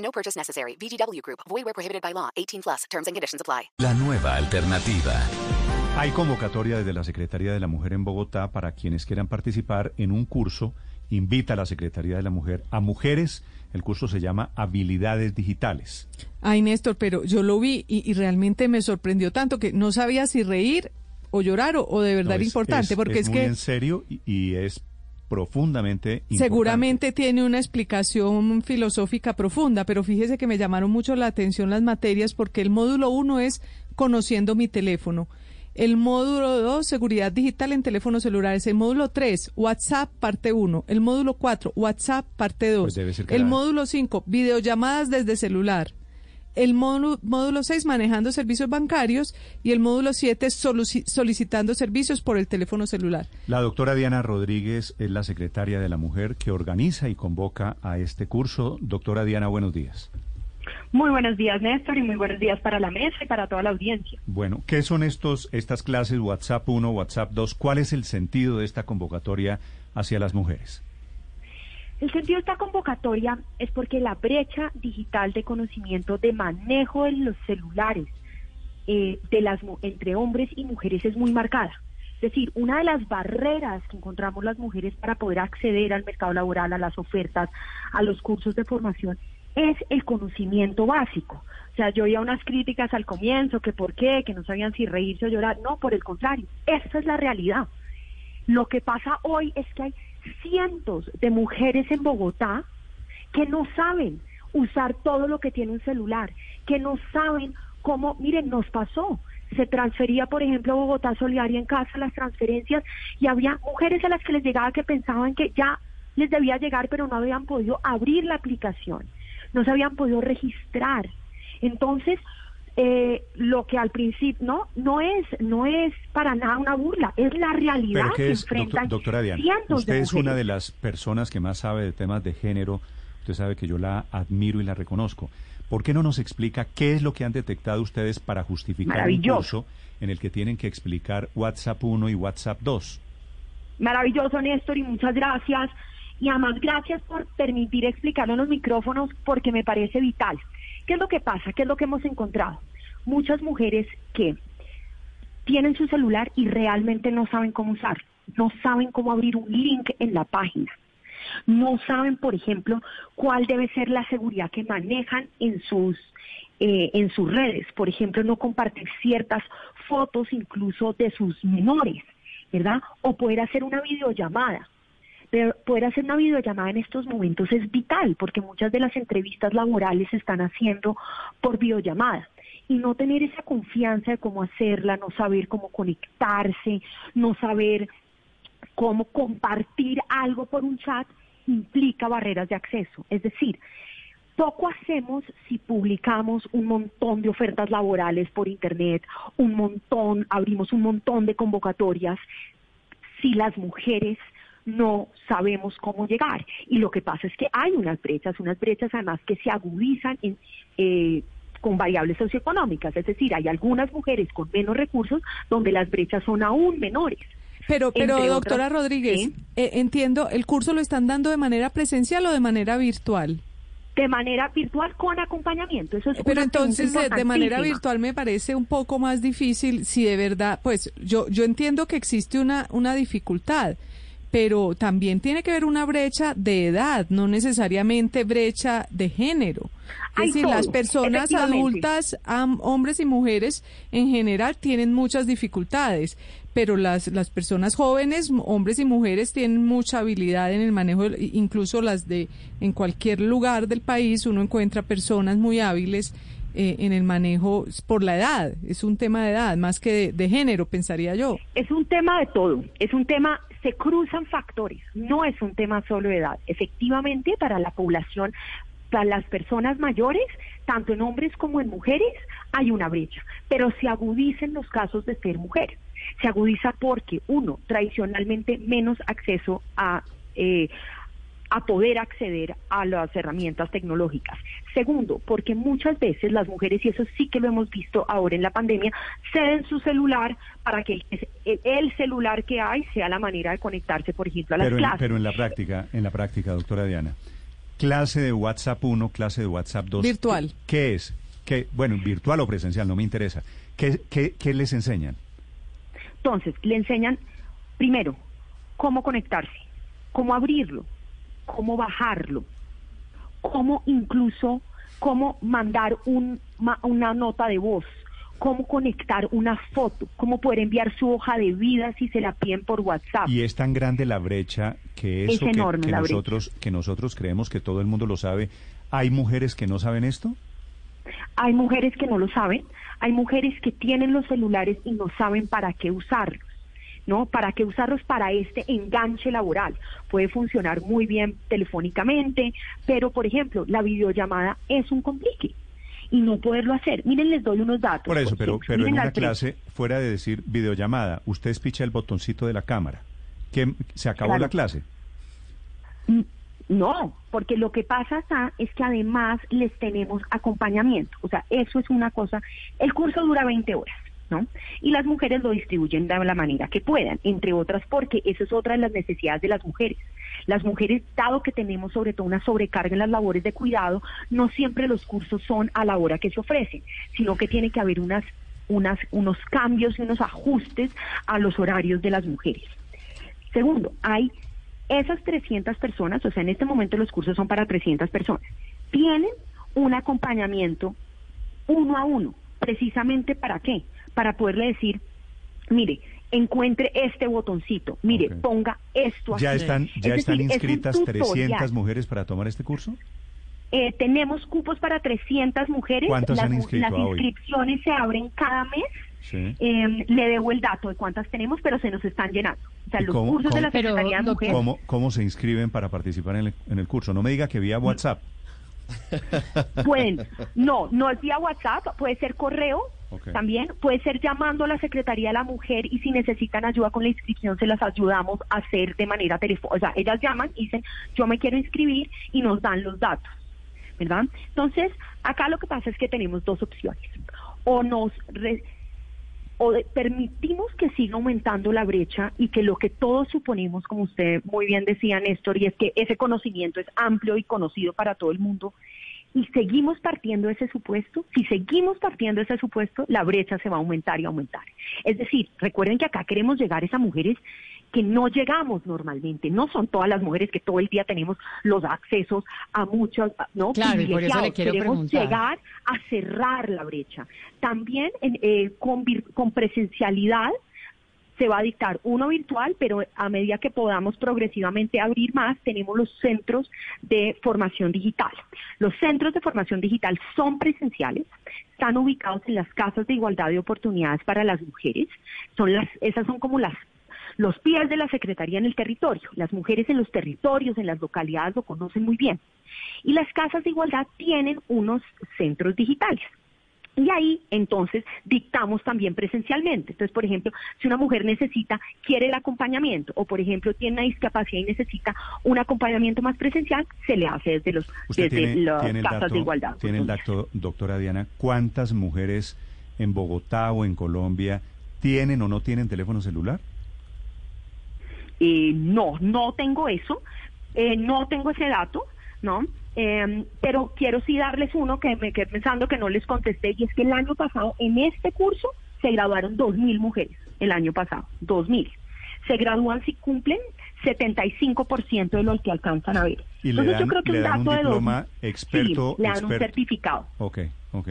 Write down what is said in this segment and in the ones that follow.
No purchase necessary. VGW Group. Void where prohibited by law. 18 plus. Terms and conditions apply. La nueva alternativa. Hay convocatoria desde la Secretaría de la Mujer en Bogotá para quienes quieran participar en un curso. Invita a la Secretaría de la Mujer a mujeres. El curso se llama Habilidades Digitales. Ay, Néstor, pero yo lo vi y, y realmente me sorprendió tanto que no sabía si reír o llorar o, o de verdad No, era es- importante, es- porque es, es muy que en serio y, y es profundamente importante. seguramente tiene una explicación filosófica profunda, pero fíjese que me llamaron mucho la atención las materias porque el módulo uno es conociendo mi teléfono. El módulo 2, seguridad digital en teléfonos celulares. El módulo 3, WhatsApp parte 1. El módulo 4, WhatsApp parte 2. Pues el la- módulo 5, videollamadas desde celular. El módulo, módulo 6, manejando servicios bancarios. Y el módulo 7, soluci- solicitando servicios por el teléfono celular. La doctora Diana Rodríguez es la secretaria de la Mujer que organiza y convoca a este curso. Doctora Diana, buenos días. Muy buenos días, Néstor, y muy buenos días para la mesa y para toda la audiencia. Bueno, ¿qué son estos estas clases WhatsApp 1, WhatsApp 2? ¿Cuál es el sentido de esta convocatoria hacia las mujeres? El sentido de esta convocatoria es porque la brecha digital de conocimiento de manejo de los celulares eh, de las entre hombres y mujeres es muy marcada. Es decir, una de las barreras que encontramos las mujeres para poder acceder al mercado laboral, a las ofertas, a los cursos de formación, es el conocimiento básico. O sea, yo oía unas críticas al comienzo, que por qué, que no sabían si reírse o llorar. No, por el contrario, esa es la realidad. Lo que pasa hoy es que hay cientos de mujeres en Bogotá que no saben usar todo lo que tiene un celular, que no saben cómo, miren, nos pasó. Se transfería, por ejemplo, a Bogotá Solidaria en casa las transferencias y había mujeres a las que les llegaba que pensaban que ya les debía llegar, pero no habían podido abrir la aplicación, no se habían podido registrar. Entonces, eh, lo que al principio no no es no es para nada una burla, es la realidad Pero que ¿qué es, enfrentan doctor- doctora Diana? Usted es una de las personas que más sabe de temas de género. Usted sabe que yo la admiro y la reconozco. ¿Por qué no nos explica qué es lo que han detectado ustedes para justificar un curso en el que tienen que explicar WhatsApp 1 y WhatsApp 2? Maravilloso, Néstor, y muchas gracias. Y además, gracias por permitir explicarlo en los micrófonos porque me parece vital. ¿Qué es lo que pasa? ¿Qué es lo que hemos encontrado? Muchas mujeres que tienen su celular y realmente no saben cómo usar, no saben cómo abrir un link en la página. No saben, por ejemplo, cuál debe ser la seguridad que manejan en sus eh, en sus redes. Por ejemplo, no compartir ciertas fotos incluso de sus menores, ¿verdad? O poder hacer una videollamada. Poder hacer una videollamada en estos momentos es vital porque muchas de las entrevistas laborales se están haciendo por videollamada y no tener esa confianza de cómo hacerla, no saber cómo conectarse, no saber cómo compartir algo por un chat implica barreras de acceso. Es decir, poco hacemos si publicamos un montón de ofertas laborales por Internet, un montón, abrimos un montón de convocatorias, si las mujeres no sabemos cómo llegar. Y lo que pasa es que hay unas brechas, unas brechas además que se agudizan en, eh, con variables socioeconómicas, es decir, hay algunas mujeres con menos recursos donde las brechas son aún menores. Pero, pero Entre doctora otras, Rodríguez, ¿sí? eh, entiendo, ¿el curso lo están dando de manera presencial o de manera virtual? De manera virtual con acompañamiento. Eso es Pero entonces de, manera virtual me parece un poco más difícil si de verdad, pues yo yo entiendo que existe una una dificultad, pero también tiene que haber una brecha de edad, no necesariamente brecha de género. Es decir, las personas adultas, hombres y mujeres en general tienen muchas dificultades, pero las las personas jóvenes, hombres y mujeres tienen mucha habilidad en el manejo, incluso las de en cualquier lugar del país uno encuentra personas muy hábiles eh, en el manejo por la edad, es un tema de edad más que de, de género, pensaría yo. Es un tema de todo, es un tema, se cruzan factores, no es un tema solo de edad. Efectivamente, para la población Para las personas mayores, tanto en hombres como en mujeres, hay una brecha, pero se agudiza en los casos de ser mujer. Se agudiza porque, uno, tradicionalmente menos acceso a... Eh, a poder acceder a las herramientas tecnológicas. Segundo, porque muchas veces las mujeres, y eso sí que lo hemos visto ahora en la pandemia, ceden su celular para que el, el celular que hay sea la manera de conectarse, por ejemplo, a las pero en, clases. pero en la práctica, en la práctica, doctora Diana, clase de WhatsApp 1, clase de WhatsApp 2. Virtual. ¿Qué es? ¿Qué, bueno, virtual o presencial, no me interesa. ¿Qué, qué, qué les enseñan? Entonces, le enseñan, primero, cómo conectarse, cómo abrirlo, cómo bajarlo, cómo incluso, cómo mandar un, ma- una nota de voz, cómo conectar una foto, cómo poder enviar su hoja de vida si se la piden por WhatsApp. Y es tan grande la brecha que Es eso que- enorme que, la brecha. nosotros que nosotros creemos que todo el mundo lo sabe. ¿Hay mujeres que no saben esto? Hay mujeres que no lo saben, hay mujeres que tienen los celulares y no saben para qué usarlos. ¿No? ¿Para qué usarlos para este enganche laboral? Puede funcionar muy bien telefónicamente, pero por ejemplo, la videollamada es un complique y no poderlo hacer. Miren, les doy unos datos. Por eso, pero, pero en una clase, fuera de decir videollamada, usted picha el botoncito de la cámara. que ¿Se acabó Claro. la clase? Mm, No, porque lo que pasa acá es que además les tenemos acompañamiento. O sea, eso es una cosa. El curso dura 20 horas, ¿no? Y las mujeres lo distribuyen de la manera que puedan, entre otras porque eso es otra de las necesidades de las mujeres. Las mujeres, dado que tenemos sobre todo una sobrecarga en las labores de cuidado, no siempre los cursos son a la hora que se ofrecen, sino que tiene que haber unas, unas, unos cambios y unos ajustes a los horarios de las mujeres. Segundo, hay esas 300 personas, o sea, en este momento los cursos son para 300 personas, tienen un acompañamiento uno a uno, precisamente para qué? Para poderle decir, mire, encuentre este botoncito, mire, ponga esto ¿Ya aquí. están, Es ya están decir, es un inscritas tutorial. 300 mujeres para tomar este curso? Eh, tenemos cupos para 300 mujeres. ¿Cuántas las, han inscrito las a hoy? inscripciones se abren cada mes. Sí. Eh, le debo el dato de cuántas tenemos, pero se nos están llenando. O sea, ¿Y los cómo- cursos de la Secretaría de Mujeres. ¿Cómo, ¿Cómo se inscriben para participar en el, en el curso? No me diga que vía WhatsApp. Pueden, no, no es vía WhatsApp, puede ser correo También, puede ser llamando a la Secretaría de la Mujer y si necesitan ayuda con la inscripción se las ayudamos a hacer de manera telefónica. O sea, ellas llaman y dicen, yo me quiero inscribir y nos dan los datos, ¿verdad? Entonces, acá lo que pasa es que tenemos dos opciones. O nos... re- o permitimos que siga aumentando la brecha y que lo que todos suponemos, como usted muy bien decía, Néstor, y es que ese conocimiento es amplio y conocido para todo el mundo, y seguimos partiendo ese supuesto, si seguimos partiendo ese supuesto, la brecha se va a aumentar y aumentar. Es decir, recuerden que acá queremos llegar a mujeres que no llegamos normalmente, no son todas las mujeres que todo el día tenemos los accesos a muchos, ¿no? Claro, y por eso le quiero queremos preguntar. llegar a cerrar la brecha. También en, eh, con presencialidad se va a dictar uno virtual, pero a medida que podamos progresivamente abrir más, tenemos los centros de formación digital. Los centros de formación digital son presenciales, están ubicados en las casas de igualdad de oportunidades para las mujeres. Son las, esas son como las los pies de la Secretaría en el territorio. Las mujeres en los territorios, en las localidades lo conocen muy bien. Y las casas de igualdad tienen unos centros digitales. Y ahí entonces dictamos también presencialmente. Entonces, por ejemplo, si una mujer necesita, quiere el acompañamiento, o por ejemplo tiene una discapacidad y necesita un acompañamiento más presencial, se le hace desde los Usted desde tiene, las tiene casas dato, de igualdad. tiene el dato, doctora Diana, ¿cuántas mujeres en Bogotá o en Colombia tienen o no tienen teléfono celular? Eh, no, no tengo eso, eh, no tengo ese dato, ¿no? Eh, pero quiero sí darles uno que me quedé pensando que no les contesté, y es que el año pasado, en este curso, se graduaron 2.000 mujeres, el año pasado, 2.000. Se gradúan si cumplen 75% de los que alcanzan a ver. Y le Entonces dan, yo creo que un dato un de 2.000, experto. sí, le dan un certificado Ok, ok.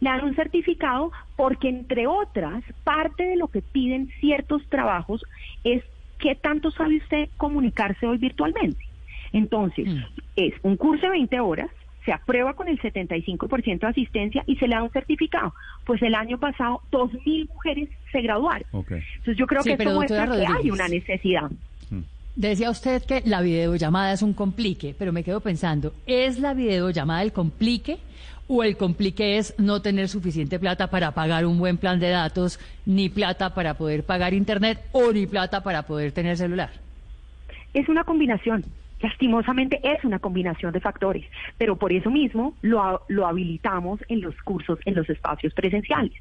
le dan un certificado porque, entre otras, parte de lo que piden ciertos trabajos es qué tanto sabe usted comunicarse hoy virtualmente. Entonces, es un curso de 20 horas, se aprueba con el 75% de asistencia y se le da un certificado. Pues el año pasado, 2.000 mujeres se graduaron. ok. Entonces, yo creo Sí, que esto muestra que hay una necesidad. Decía usted que la videollamada es un complique, pero me quedo pensando, ¿es la videollamada el complique o el complique es no tener suficiente plata para pagar un buen plan de datos, ni plata para poder pagar internet o ni plata para poder tener celular? Es una combinación. Lastimosamente es una combinación de factores, pero por eso mismo lo, lo, habilitamos en los cursos, en los espacios presenciales.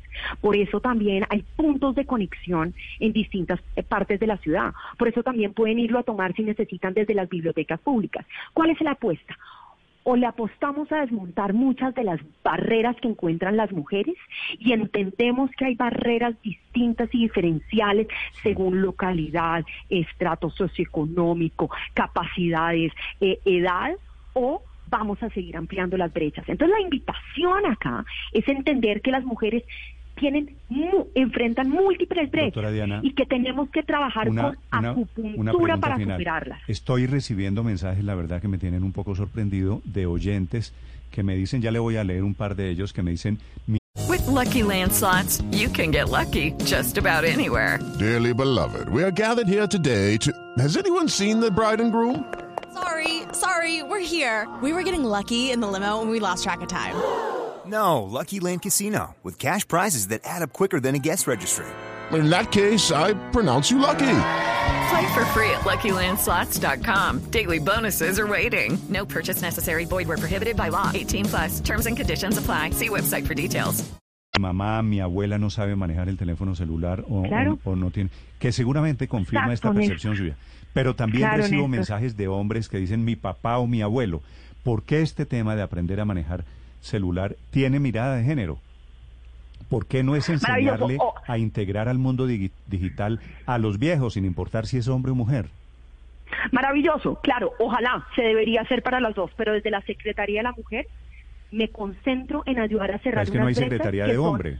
Por eso también hay puntos de conexión en distintas eh, partes de la ciudad. Por eso también pueden irlo a tomar si necesitan desde las bibliotecas públicas. ¿Cuál es la apuesta? O le apostamos a desmontar muchas de las barreras que encuentran las mujeres y entendemos que hay barreras distintas y diferenciales según localidad, estrato socioeconómico, capacidades, eh, edad o vamos a seguir ampliando las brechas. Entonces la invitación acá es entender que las mujeres tienen enfrentan múltiples brechas y que tenemos que trabajar con acupuntura para superarlas. Estoy recibiendo mensajes, la verdad que me tienen un poco sorprendido, de oyentes que me dicen, ya le voy a leer un par de ellos, que me dicen... With lucky landslots, you can get lucky just about anywhere. Dearly beloved, we are gathered here today to... Has anyone seen the bride and groom? Sorry, sorry, we're here. We were getting lucky in the limo and we lost track of time. No, Lucky Land Casino, with cash prizes that add up quicker than a guest registry. In that case, I pronounce you lucky. Play for free at LuckyLandSlots.com. Daily bonuses are waiting. No purchase necessary. Void where prohibited by law. 18 plus. Terms and conditions apply. See website for details. Mi mamá, mi abuela no sabe manejar el teléfono celular o, claro. o, o no tiene... Que seguramente confirma Exacto, esta percepción suya. Pero también Claro, recibo Néstor. mensajes de hombres que dicen mi papá o mi abuelo. ¿Por qué este tema de aprender a manejar celular tiene mirada de género? ¿Por qué no es enseñarle Oh. a integrar al mundo digi- digital a los viejos, sin importar si es hombre o mujer? Maravilloso, claro, ojalá se debería hacer para las dos, pero desde la Secretaría de la Mujer me concentro en ayudar a cerrar Es que no hay secretaría de son- hombre.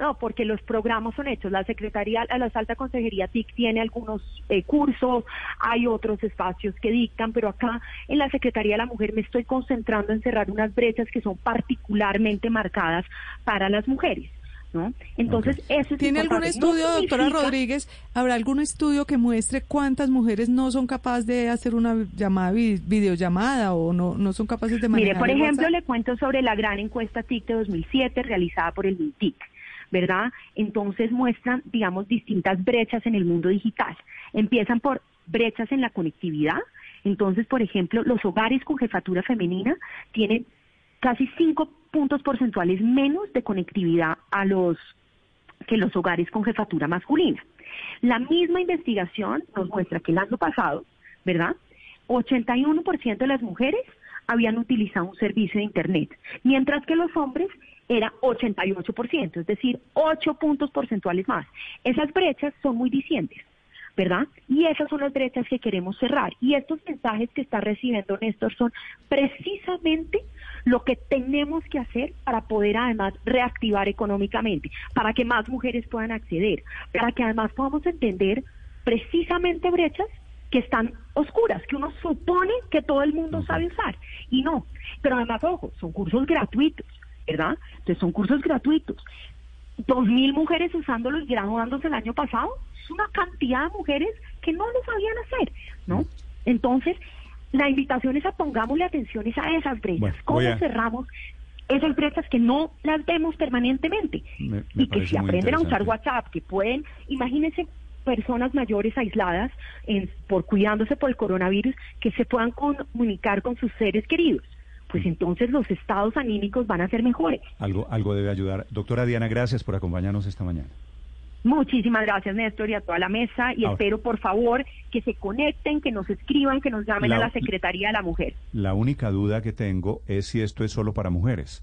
No, porque los programas son hechos. La Secretaría, la Alta Consejería TIC tiene algunos eh, cursos, hay otros espacios que dictan, pero acá en la Secretaría de la Mujer me estoy concentrando en cerrar unas brechas que son particularmente marcadas para las mujeres. ¿no? Entonces, eso es ¿Tiene algún. No estudio, doctora significa- Rodríguez? ¿Habrá algún estudio que muestre cuántas mujeres no son capaces de hacer una llamada vi- videollamada o no, no son capaces de manejar Mire, por ejemplo, WhatsApp? le cuento sobre la gran encuesta TIC de 2007 realizada por el MINTIC, ¿verdad? Entonces muestran, digamos, distintas brechas en el mundo digital. Empiezan por brechas en la conectividad. Entonces, por ejemplo, los hogares con jefatura femenina tienen casi cinco puntos porcentuales menos de conectividad a los que los hogares con jefatura masculina. La misma investigación nos muestra que el año pasado, ¿verdad? 81% de las mujeres habían utilizado un servicio de Internet, mientras que los hombres era 88%, es decir, 8 puntos porcentuales más. Esas brechas son muy dicientes. ¿verdad? Y esas son las brechas que queremos cerrar. Y estos mensajes que está recibiendo Néstor son precisamente lo que tenemos que hacer para poder además reactivar económicamente, para que más mujeres puedan acceder, para que además podamos entender precisamente brechas que están oscuras, que uno supone que todo el mundo sabe usar y no. Pero además, ojo, son cursos gratuitos, ¿verdad? Entonces son cursos gratuitos. Dos mil mujeres usándolos y graduándose el año pasado, es una cantidad de mujeres que no lo sabían hacer, ¿no? Entonces, la invitación es a pongámosle atención es a esas brechas. Bueno, ¿Cómo a- cerramos esas brechas que no las vemos permanentemente? Me- me y que si aprenden a usar. WhatsApp, que pueden, imagínense personas mayores aisladas en- por cuidándose por el coronavirus, que se puedan comunicar con sus seres queridos. Pues entonces los estados anímicos van a ser mejores. Algo, algo debe ayudar. Doctora Diana, gracias por acompañarnos esta mañana. Muchísimas gracias, Néstor, y a toda la mesa. Y Ahora. espero, por favor, que se conecten, que nos escriban, que nos llamen La- a la Secretaría de la Mujer. La única duda que tengo es si esto es solo para mujeres.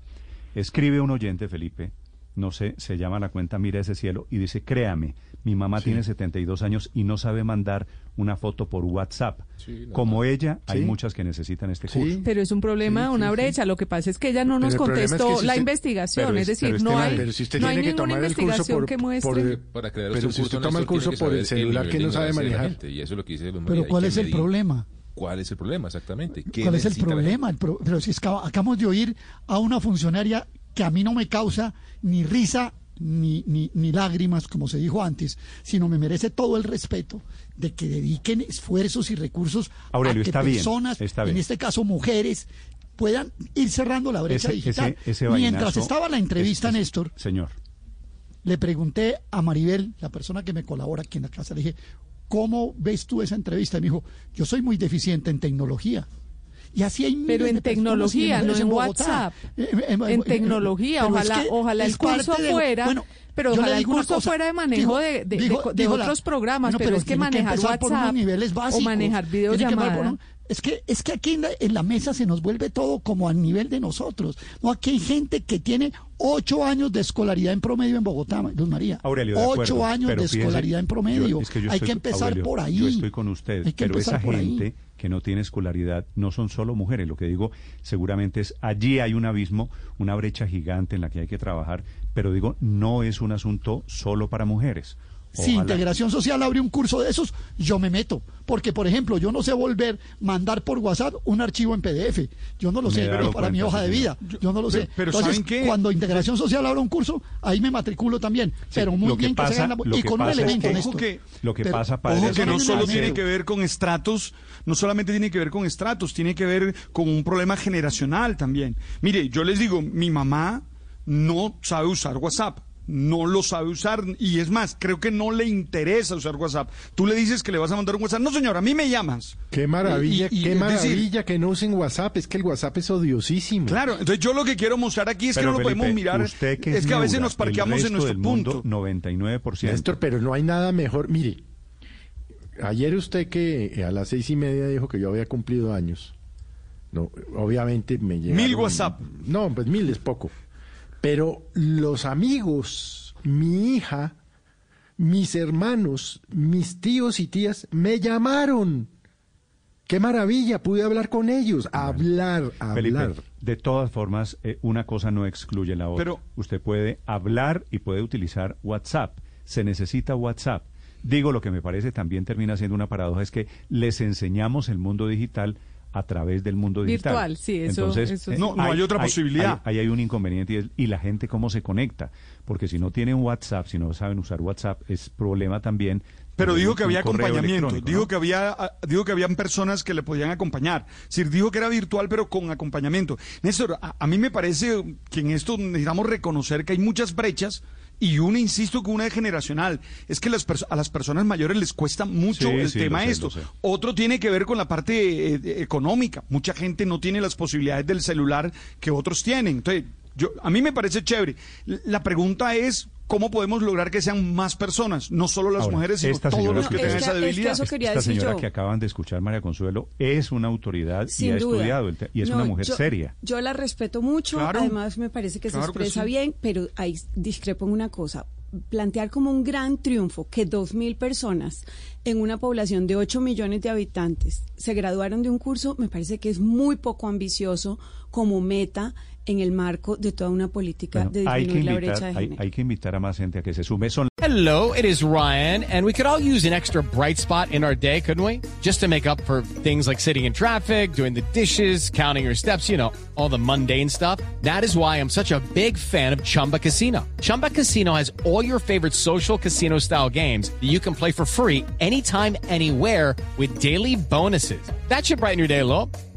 Escribe un oyente, Felipe, no sé, se llama la cuenta Mira ese cielo y dice, créame, mi mamá tiene 72 años y no sabe mandar una foto por WhatsApp. Como ella, hay Sí. muchas que necesitan este Sí. curso. Pero es un problema, Sí, una sí, sí. brecha. Lo que pasa es que ella no nos Pero el problema es que contestó si la investigación. pero es es- decir, pero no hay, Pero si usted no hay tiene que ninguna tomar el curso investigación por, que por- muestre. Para crear pero si usted toma el curso por el celular que no sabe manejar. Y eso es lo que dice Pero ¿cuál es el problema? ¿Cuál es el problema exactamente? ¿Qué ¿Cuál es el problema? El pro- pero si es que acabamos de oír a una funcionaria que a mí no me causa ni risa ni, ni, ni lágrimas, como se dijo antes, sino me merece todo el respeto de que dediquen esfuerzos y recursos Aurelio, a que está bien, personas, en este caso mujeres, puedan ir cerrando la brecha Ese- digital. ese- ese Mientras estaba la entrevista, Néstor, Señor. le pregunté a Maribel, la persona que me colabora aquí en la casa, le dije, ¿cómo ves tú esa entrevista? Y me dijo, yo soy muy deficiente en tecnología. Y así hay Pero en de tecnología, no en. WhatsApp. Eh, eh, eh, En tecnología, es ojalá, que ojalá el curso de- fuera, bueno, pero ojalá el curso cosa, fuera de manejo dijo- de, de- dijo- de- de dijo la- otros programas, Bueno, pero, es que manejar unos WhatsApp niveles o básicos, manejar que empezar por videollamada. es que es que aquí en la, en la mesa se nos vuelve todo como al nivel de nosotros. No, aquí hay gente que tiene ocho años de escolaridad en promedio en Bogotá, Luz María. Aurelio, de ocho acuerdo, años de fíjese, escolaridad en promedio. yo- es que yo hay estoy- que empezar Aurelio, por ahí. Yo estoy con usted, Hay que pero empezar esa por ahí. Que no tiene escolaridad no son solo mujeres. Lo que digo seguramente es allí hay un abismo, una brecha gigante en la que hay que trabajar, pero digo no es un asunto solo para mujeres. Si Integración Social abre un curso de esos, yo me meto. Porque, por ejemplo, yo no sé volver, mandar por WhatsApp un archivo en PDF. Yo no lo Me sé, para mi hoja de vida. Yo no lo sé. Pero- Entonces, ¿saben qué? cuando Integración Social abra un curso, ahí me matriculo también. pero muy que bien que, se haga en la- lo y con un es elemento, que- que- Lo que Pero- pasa, padre, Ojo es que no solo tiene que ver con estratos, no solamente tiene que ver con estratos, tiene que ver con un problema generacional también. Mire, yo les digo, mi mamá no sabe usar WhatsApp. No lo sabe usar y es más, creo que no le interesa usar WhatsApp. Tú le dices que le vas a mandar un WhatsApp. No, señor, a mí me llamas. Qué maravilla, Y- y- qué decir, maravilla que no usen WhatsApp. Es que el WhatsApp es odiosísimo. Claro, entonces yo lo que quiero mostrar aquí es Pero, que no lo Felipe, podemos mirar. usted que es que a veces nos parqueamos el en nuestro del mundo, punto. 99%. Néstor, pero no hay nada mejor. Mire, ayer usted que a las seis y media dijo que yo había cumplido años. No, obviamente me llegaron... Mil WhatsApp. No, pues mil es poco. Pero los amigos, mi hija, mis hermanos, mis tíos y tías me llamaron. Qué maravilla, pude hablar con ellos, hablar, Felipe, hablar. de todas formas, eh, una cosa no excluye la otra. Pero- Usted puede hablar y puede utilizar WhatsApp. Se necesita WhatsApp. Digo, lo que me parece también termina siendo una paradoja es que les enseñamos el mundo digital a través del mundo digital. Virtual, sí, eso- Entonces, eso sí. No, no hay otra posibilidad. Ahí hay, un inconveniente y, es- y la gente cómo se conecta. Porque si no tienen WhatsApp, si no saben usar WhatsApp, es problema también. Pero dijo que había acompañamiento, dijo ¿no? que había, ah, dijo que habían personas que le podían acompañar. Es decir, dijo que era virtual, pero con acompañamiento. Néstor, a, a mí me parece que en esto necesitamos reconocer que hay muchas brechas. Y una, insisto, que una es generacional. Es que las a las personas mayores les cuesta mucho Sí, el sí, tema sé, esto. Otro tiene que ver con la parte eh, económica. Mucha gente no tiene las posibilidades del celular que otros tienen. Entonces, yo, a mí me parece chévere. La pregunta es, ¿cómo podemos lograr que sean más personas? No solo las Ahora, mujeres, sino esta todos los que Es esa que- debilidad. eso Esta señora yo. que acaban de escuchar, María Consuelo, es una autoridad y Sin ha duda. estudiado el y es No, una mujer yo- seria. Yo la respeto mucho, Claro. además me parece que Claro se que expresa sí. bien, pero ahí discrepo en una cosa. Plantear como un gran triunfo que dos mil personas en una población de 8 millones de habitantes se graduaron de un curso, me parece que es muy poco ambicioso como meta en el marco de toda una política Bueno, de hay, que disminuir la brecha de hay, hay que invitar a más gente a que se sume. Son Hello, it is Ryan, and we could all use an extra bright spot in our day, couldn't we? Just to make up for things like sitting in traffic, doing the dishes, counting your steps, you know, all the mundane stuff. That is why I'm such a big fan of Chumba Casino. Chumba Casino has all your favorite social casino style games that you can play for free anytime, anywhere with daily bonuses. That should brighten your day a little.